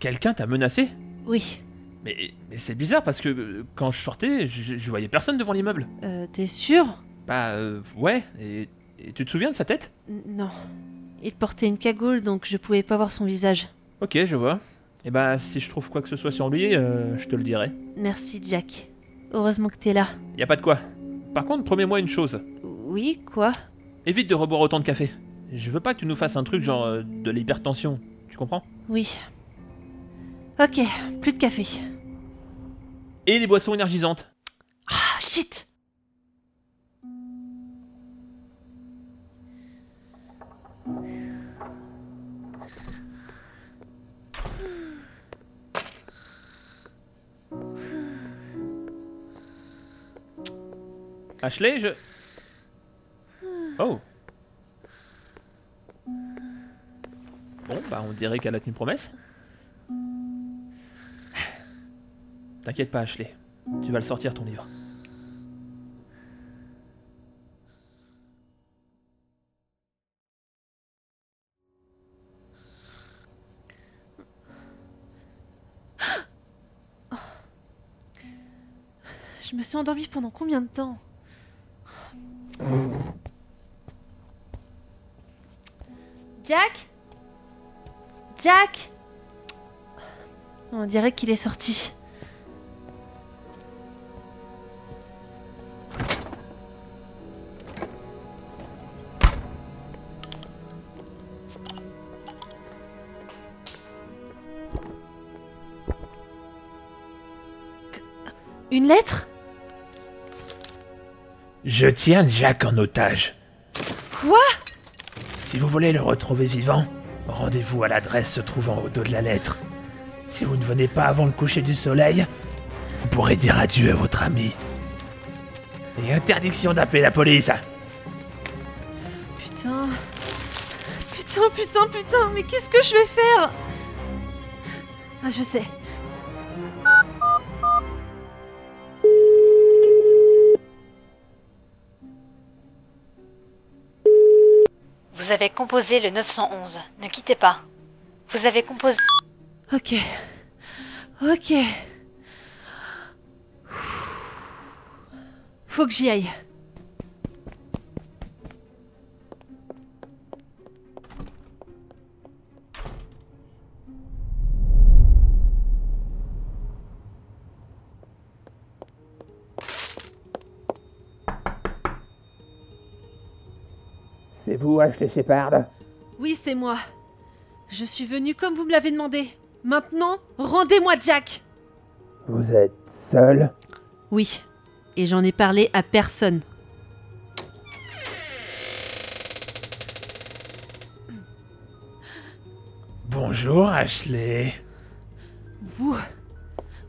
Quelqu'un t'a menacé? Oui. Mais, mais c'est bizarre parce que euh, quand je sortais, je, je voyais personne devant l'immeuble. Euh, t'es sûr? Bah euh, ouais, et, et tu te souviens de sa tête? N- Non. Il portait une cagoule, donc je pouvais pas voir son visage. Ok, je vois. Et bah si je trouve quoi que ce soit sur lui, euh, je te le dirai. Merci, Jack. Heureusement que t'es là. Y a pas de quoi. Par contre, promets-moi une chose. Oui, quoi? Évite de reboire autant de café. Je veux pas que tu nous fasses un truc genre euh, de l'hypertension. Tu comprends? Oui. Ok, plus de café. Et les boissons énergisantes. Ah, shit Ashley, je. Oh. Bon, bah on dirait qu'elle a tenu promesse. T'inquiète pas, Ashley. Tu vas le sortir ton livre. Je me suis endormie pendant combien de temps Jack? Jack? On dirait qu'il est sorti. Une lettre? Je tiens Jack en otage. Quoi? Si vous voulez le retrouver vivant, rendez-vous à l'adresse se trouvant au dos de la lettre. Si vous ne venez pas avant le coucher du soleil, vous pourrez dire adieu à votre ami. Et interdiction d'appeler la police. Putain. Putain, putain, putain, mais qu'est-ce que je vais faire? Ah, je sais. Avez composé le 911. Ne quittez pas. Vous avez composé. Ok. Ok. Faut que j'y aille. Shepard Oui, c'est moi. Je suis venue comme vous me l'avez demandé. Maintenant, rendez-moi Jack. Vous êtes seul? Oui. Et j'en ai parlé à personne. Bonjour, Ashley. Vous.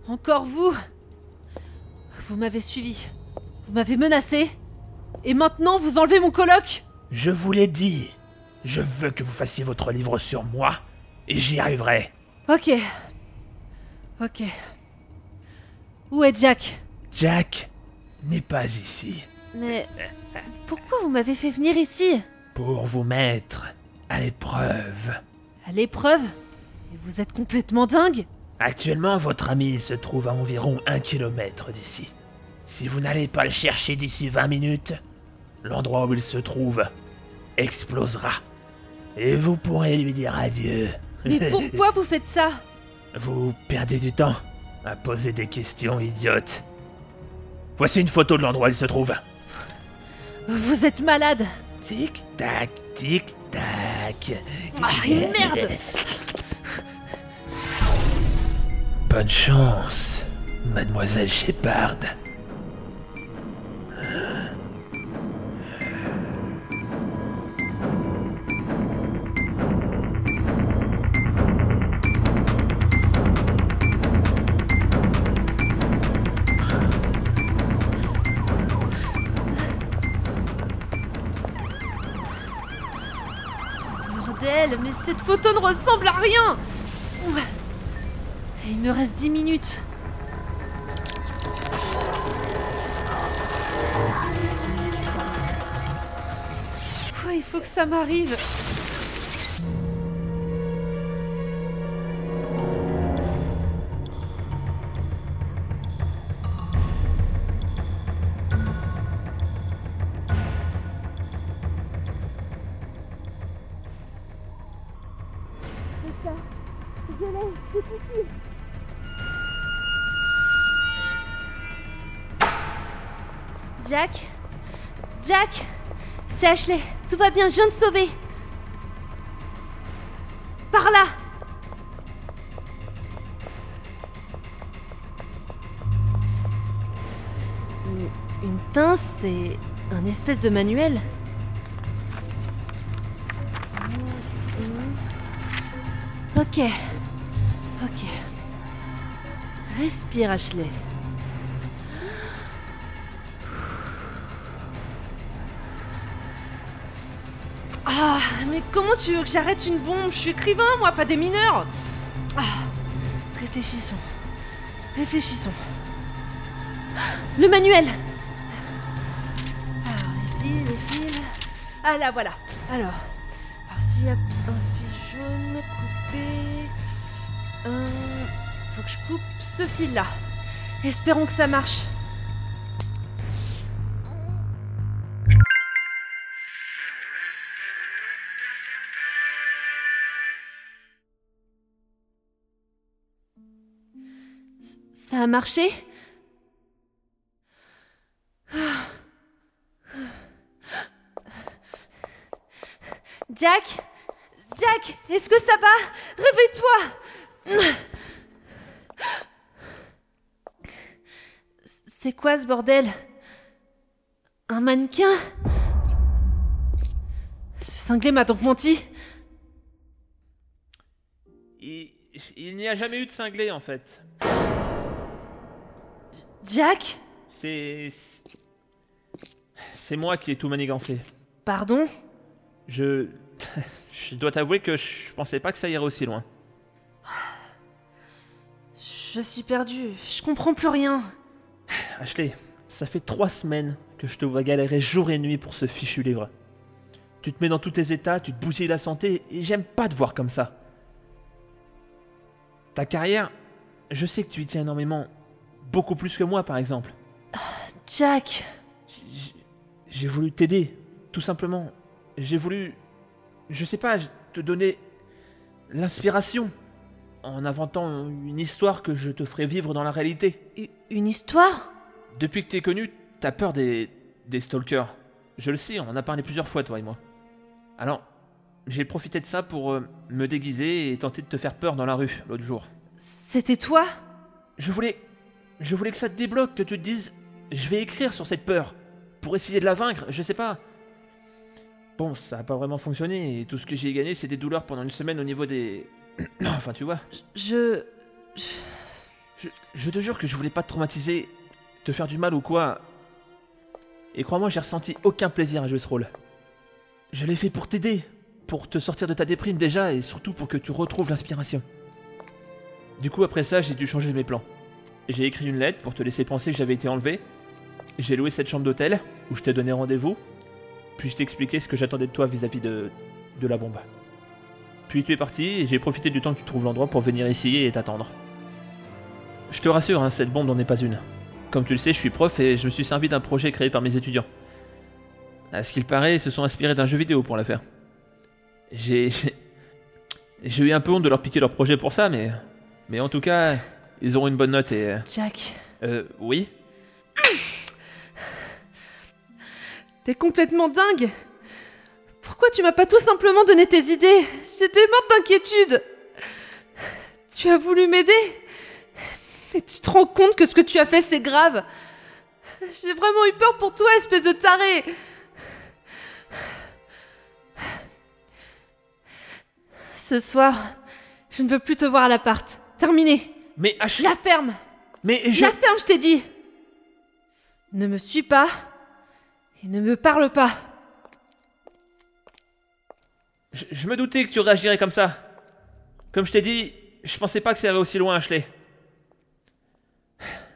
Encore vous. Vous m'avez suivi. Vous m'avez menacé. Et maintenant, vous enlevez mon coloc. Je vous l'ai dit. Je veux que vous fassiez votre livre sur moi, et j'y arriverai. Ok. Ok. Où est Jack? Jack n'est pas ici Mais pourquoi vous m'avez fait venir ici? Pour vous mettre à l'épreuve. À l'épreuve? Vous êtes complètement dingue Actuellement, votre ami se trouve à environ un kilomètre d'ici. Si vous n'allez pas le chercher d'ici 20 minutes, l'endroit où il se trouve explosera. Et vous pourrez lui dire adieu. Mais pourquoi vous faites ça? Vous perdez du temps à poser des questions idiotes. Voici une photo de l'endroit où il se trouve. Vous êtes malade Tic-tac, tic-tac. Ah, merde Bonne chance, mademoiselle Shepard. Photo ne ressemble à rien. Il me reste 10 minutes. Il faut que ça m'arrive. C'est Ashley. Tout va bien, je viens de sauver. Par là Une, pince, c'est un espèce de manuel. Ok. Ok. Respire, Ashley. Comment tu veux que j'arrête une bombe? Je suis écrivain, moi, pas des mineurs. Ah, réfléchissons. Réfléchissons. Le manuel. Alors, les fils, les fils. Ah là, voilà. Alors, alors s'il y a un fil jaune coupé, euh, faut que je coupe ce fil-là. Espérons que ça marche. Ça a marché? Jack! Jack! Est-ce que ça va? Réveille-toi! C'est quoi ce bordel? Un mannequin? Ce cinglé m'a donc menti! Il, il n'y a jamais eu de cinglé en fait. Jack C'est. C'est moi qui ai tout manigancé. Pardon? Je. je dois t'avouer que je pensais pas que ça irait aussi loin. Je suis perdue, je comprends plus rien. Ashley, ça fait trois semaines que je te vois galérer jour et nuit pour ce fichu livre. Tu te mets dans tous tes états, tu te bousilles la santé, et j'aime pas te voir comme ça. Ta carrière, je sais que tu y tiens énormément. Beaucoup plus que moi, par exemple. Jack J'ai voulu t'aider, tout simplement. J'ai voulu, je sais pas, te donner l'inspiration en inventant une histoire que je te ferai vivre dans la réalité. Une histoire? Depuis que t'es connu, t'as peur des, des stalkers. Je le sais, on en a parlé plusieurs fois, toi et moi. Alors, j'ai profité de ça pour euh, me déguiser et tenter de te faire peur dans la rue l'autre jour. C'était toi? Je voulais. Je voulais que ça te débloque, que tu te dises. Je vais écrire sur cette peur. Pour essayer de la vaincre, je sais pas. Bon, ça a pas vraiment fonctionné et tout ce que j'ai gagné, c'est des douleurs pendant une semaine au niveau des. enfin, tu vois. Je... Je, je te jure que je voulais pas te traumatiser, te faire du mal ou quoi. Et crois-moi, j'ai ressenti aucun plaisir à jouer ce rôle. Je l'ai fait pour t'aider, pour te sortir de ta déprime déjà, et surtout pour que tu retrouves l'inspiration. Du coup, après ça, j'ai dû changer mes plans. J'ai écrit une lettre pour te laisser penser que j'avais été enlevé. J'ai loué cette chambre d'hôtel, où je t'ai donné rendez-vous. Puis je t'ai expliqué ce que j'attendais de toi vis-à-vis de, de la bombe. Puis tu es parti, et j'ai profité du temps que tu trouves l'endroit pour venir ici et t'attendre. Je te rassure, hein, cette bombe n'en est pas une. Comme tu le sais, je suis prof et je me suis servi d'un projet créé par mes étudiants. À ce qu'il paraît, ils se sont inspirés d'un jeu vidéo pour la faire. J'ai. j'ai- J'ai eu un peu honte de leur piquer leur projet pour ça, mais. Mais en tout cas, ils auront une bonne note et. Jack, Euh, oui. T'es complètement dingue. Pourquoi tu m'as pas tout simplement donné tes idées? J'étais morte d'inquiétude. Tu as voulu m'aider? Mais tu te rends compte que ce que tu as fait, c'est grave. J'ai vraiment eu peur pour toi, espèce de taré. Ce soir, je ne veux plus te voir à l'appart. Terminé. Mais Ash... La ferme Mais je... La ferme, je t'ai dit Ne me suis pas et ne me parle pas. je... je me doutais que tu réagirais comme ça. Comme je t'ai dit, je pensais pas que ça irait aussi loin, Ashley.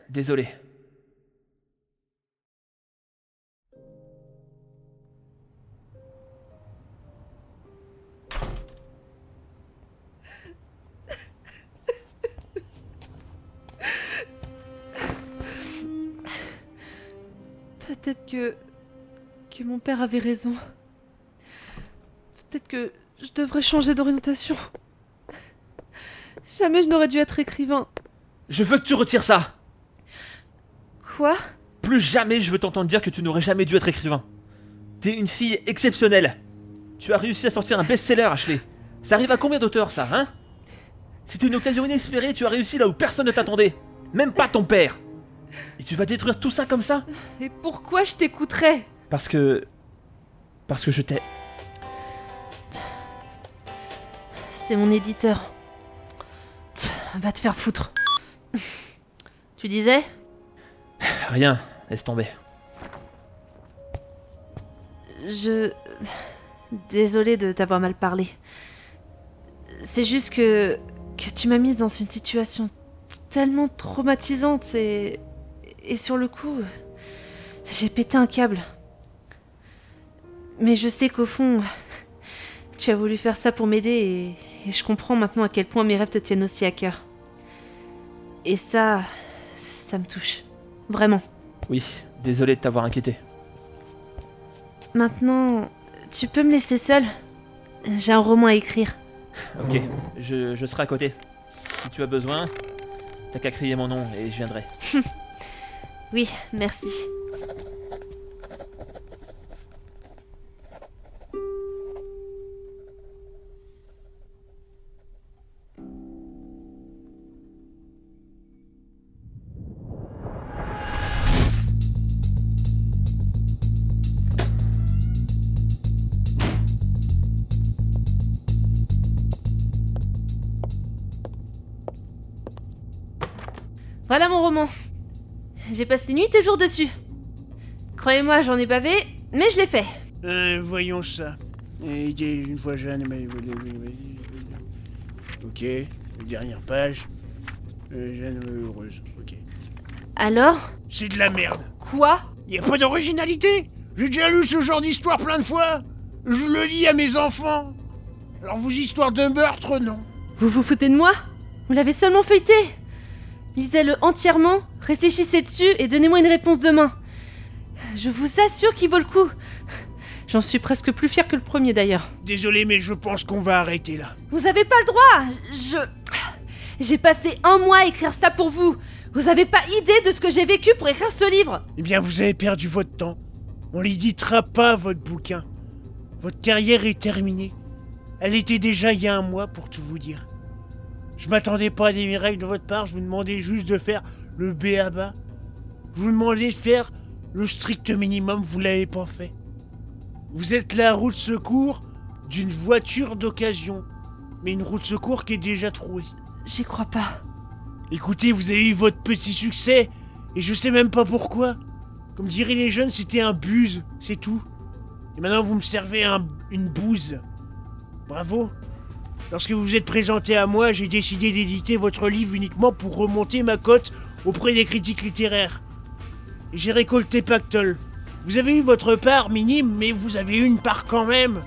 Désolé. Peut-être que. que mon père avait raison. Peut-être que je devrais changer d'orientation. Jamais je n'aurais dû être écrivain. Je veux que tu retires ça Quoi? Plus jamais je veux t'entendre dire que tu n'aurais jamais dû être écrivain. T'es une fille exceptionnelle. Tu as réussi à sortir un best-seller, Ashley. Ça arrive à combien d'auteurs, ça, hein? C'était une occasion inespérée, tu as réussi là où personne ne t'attendait. Même pas ton père. Et tu vas détruire tout ça comme ça Et pourquoi je t'écouterais Parce que... Parce que je t'ai... C'est mon éditeur. Tch, Va te faire foutre. Tu disais Rien, laisse tomber. Je... Désolée de t'avoir mal parlé. C'est juste que... que tu m'as mise dans une situation tellement traumatisante et... Et sur le coup... J'ai pété un câble. Mais je sais qu'au fond... Tu as voulu faire ça pour m'aider et... et je comprends maintenant à quel point mes rêves te tiennent aussi à cœur. Et ça... Ça me touche. Vraiment. Oui, désolé de t'avoir inquiété. Maintenant, tu peux me laisser seule? J'ai un roman à écrire. Ok, je, je serai à côté. Si tu as besoin, t'as qu'à crier mon nom et je viendrai. Oui, merci. Voilà mon roman. J'ai passé nuit et jour dessus. Croyez-moi, j'en ai bavé, mais je l'ai fait. Euh, voyons ça. Et une fois jeune, mais... Ok, dernière page. Euh, jeune heureuse, ok. Alors? C'est de la merde. Quoi? Y a pas d'originalité J'ai déjà lu ce genre d'histoire plein de fois. Je le lis à mes enfants. Alors vos histoires de meurtre, non. Vous vous foutez de moi? Vous l'avez seulement feuilleté Lisez-le entièrement, réfléchissez dessus et donnez-moi une réponse demain. Je vous assure qu'il vaut le coup. J'en suis presque plus fier que le premier d'ailleurs. Désolé, mais je pense qu'on va arrêter là. Vous avez pas le droit Je. J'ai passé un mois à écrire ça pour vous Vous avez pas idée de ce que j'ai vécu pour écrire ce livre Eh bien, vous avez perdu votre temps. On l'éditera pas, votre bouquin. Votre carrière est terminée. Elle était déjà il y a un mois, pour tout vous dire. Je m'attendais pas à des miracles de votre part, je vous demandais juste de faire le B à bas. Je vous demandais de faire le strict minimum, vous l'avez pas fait. Vous êtes la roue de secours d'une voiture d'occasion. Mais une roue de secours qui est déjà trouée. J'y crois pas. Écoutez, vous avez eu votre petit succès, et je sais même pas pourquoi. Comme diraient les jeunes, c'était un buse, c'est tout. Et maintenant, vous me servez un- une bouse. Bravo. Lorsque vous vous êtes présenté à moi, j'ai décidé d'éditer votre livre uniquement pour remonter ma cote auprès des critiques littéraires. J'ai récolté pactole. Vous avez eu votre part minime, mais vous avez eu une part quand même.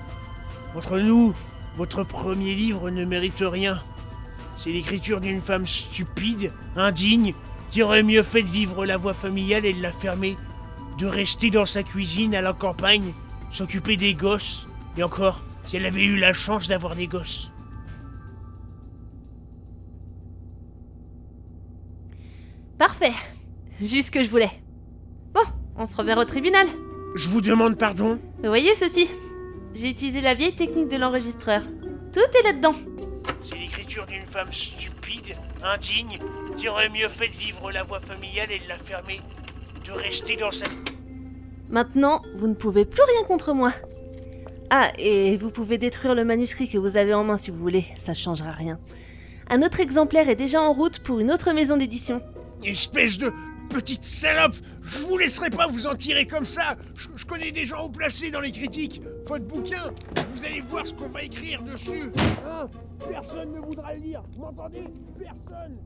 Entre nous, votre premier livre ne mérite rien. C'est l'écriture d'une femme stupide, indigne, qui aurait mieux fait de vivre la voie familiale et de la fermer, de rester dans sa cuisine à la campagne, s'occuper des gosses, et encore, si elle avait eu la chance d'avoir des gosses. Parfait. Juste ce que je voulais. Bon, on se reverra au tribunal. Je vous demande pardon. Vous voyez ceci J'ai utilisé la vieille technique de l'enregistreur. Tout est là-dedans. C'est l'écriture d'une femme stupide, indigne, qui aurait mieux fait de vivre la voie familiale et de la fermer, de rester dans sa... Maintenant, vous ne pouvez plus rien contre moi. Ah, et vous pouvez détruire le manuscrit que vous avez en main si vous voulez, ça changera rien. Un autre exemplaire est déjà en route pour une autre maison d'édition. Espèce de petite salope. Je vous laisserai pas vous en tirer comme ça. Je, je connais des gens haut placés dans les critiques. Votre bouquin, vous allez voir ce qu'on va écrire dessus. Hein Personne ne voudra le lire. Vous m'entendez? Personne.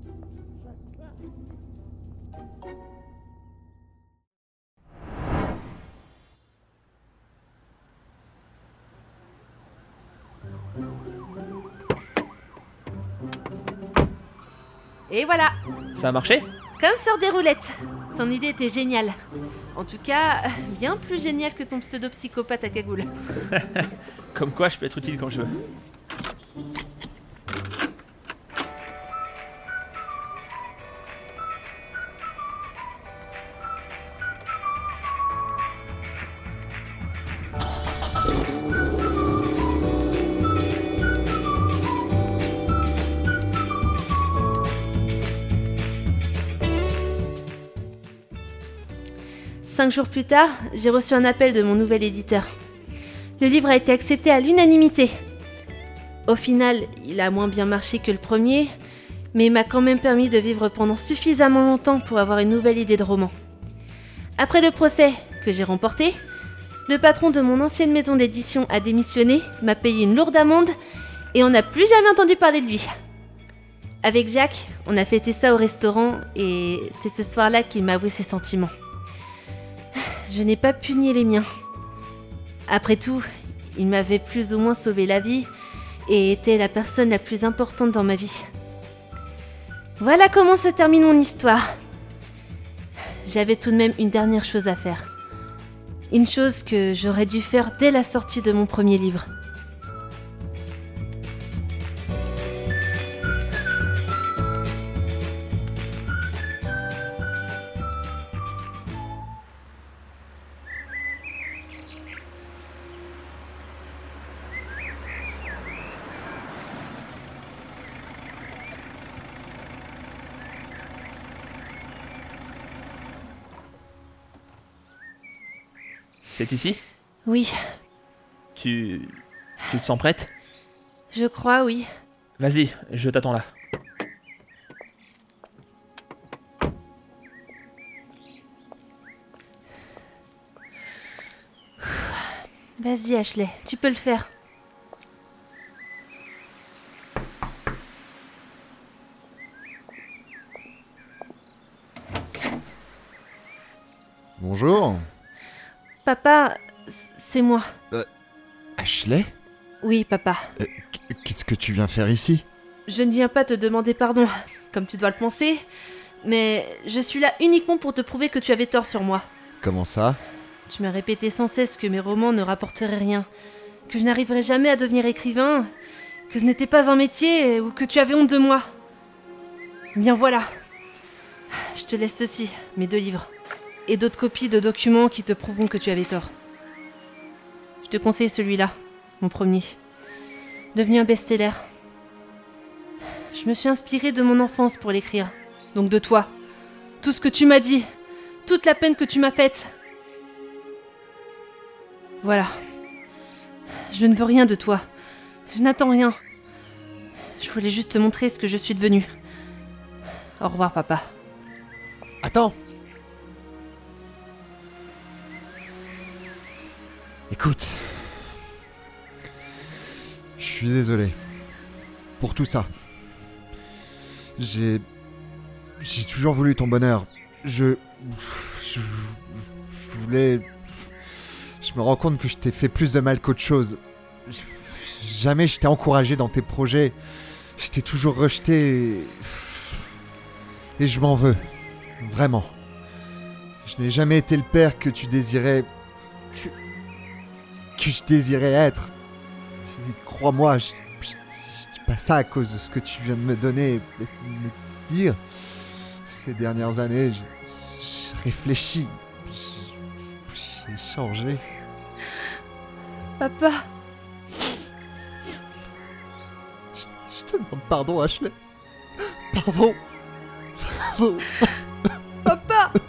Et voilà, Ça a marché? Comme sur des roulettes. Ton idée était géniale. En tout cas, bien plus géniale que ton pseudo-psychopathe à cagoule. Comme quoi, je peux être utile quand je veux. Cinq jours plus tard, j'ai reçu un appel de mon nouvel éditeur. Le livre a été accepté à l'unanimité. Au final, il a moins bien marché que le premier, mais il m'a quand même permis de vivre pendant suffisamment longtemps pour avoir une nouvelle idée de roman. Après le procès que j'ai remporté, le patron de mon ancienne maison d'édition a démissionné, m'a payé une lourde amende et on n'a plus jamais entendu parler de lui. Avec Jacques, on a fêté ça au restaurant et c'est ce soir-là qu'il m'a avoué ses sentiments. Je n'ai pas pu nier les miens. Après tout, il m'avait plus ou moins sauvé la vie et était la personne la plus importante dans ma vie. Voilà comment se termine mon histoire. J'avais tout de même une dernière chose à faire. Une chose que j'aurais dû faire dès la sortie de mon premier livre. C'est ici? Oui, Tu. Tu te sens prête? Je crois, oui. Vas-y, je t'attends là. Vas-y, Ashley, tu peux le faire. Bonjour. C'est moi. Ashley? Oui, papa. Euh, Qu'est-ce que tu viens faire ici? Je ne viens pas te demander pardon, comme tu dois le penser, mais je suis là uniquement pour te prouver que tu avais tort sur moi. Comment ça? Tu m'as répété sans cesse que mes romans ne rapporteraient rien, que je n'arriverais jamais à devenir écrivain, que ce n'était pas un métier ou que tu avais honte de moi. Bien voilà. Je te laisse ceci, mes deux livres, et d'autres copies de documents qui te prouveront que tu avais tort. Je te conseille celui-là, mon premier, devenu un best-seller. Je me suis inspirée de mon enfance pour l'écrire, donc de toi. Tout ce que tu m'as dit, toute la peine que tu m'as faite. Voilà. Je ne veux rien de toi. Je n'attends rien. Je voulais juste te montrer ce que je suis devenue. Au revoir, papa. Attends Écoute. Je suis désolé. Pour tout ça. J'ai. J'ai toujours voulu ton bonheur. Je. Je. voulais. Je me rends compte que je t'ai fait plus de mal qu'autre chose. Jamais je t'ai encouragé dans tes projets. Je t'ai toujours rejeté. et- je m'en veux. Vraiment. Je n'ai jamais été le père que tu désirais. que je désirais être. Crois-moi, je, je, je dis pas ça à cause de ce que tu viens de me donner et de me dire. Ces dernières années, je, je réfléchis. J'ai changé. Papa, Je, te demande pardon, Ashley. Pardon. Pardon.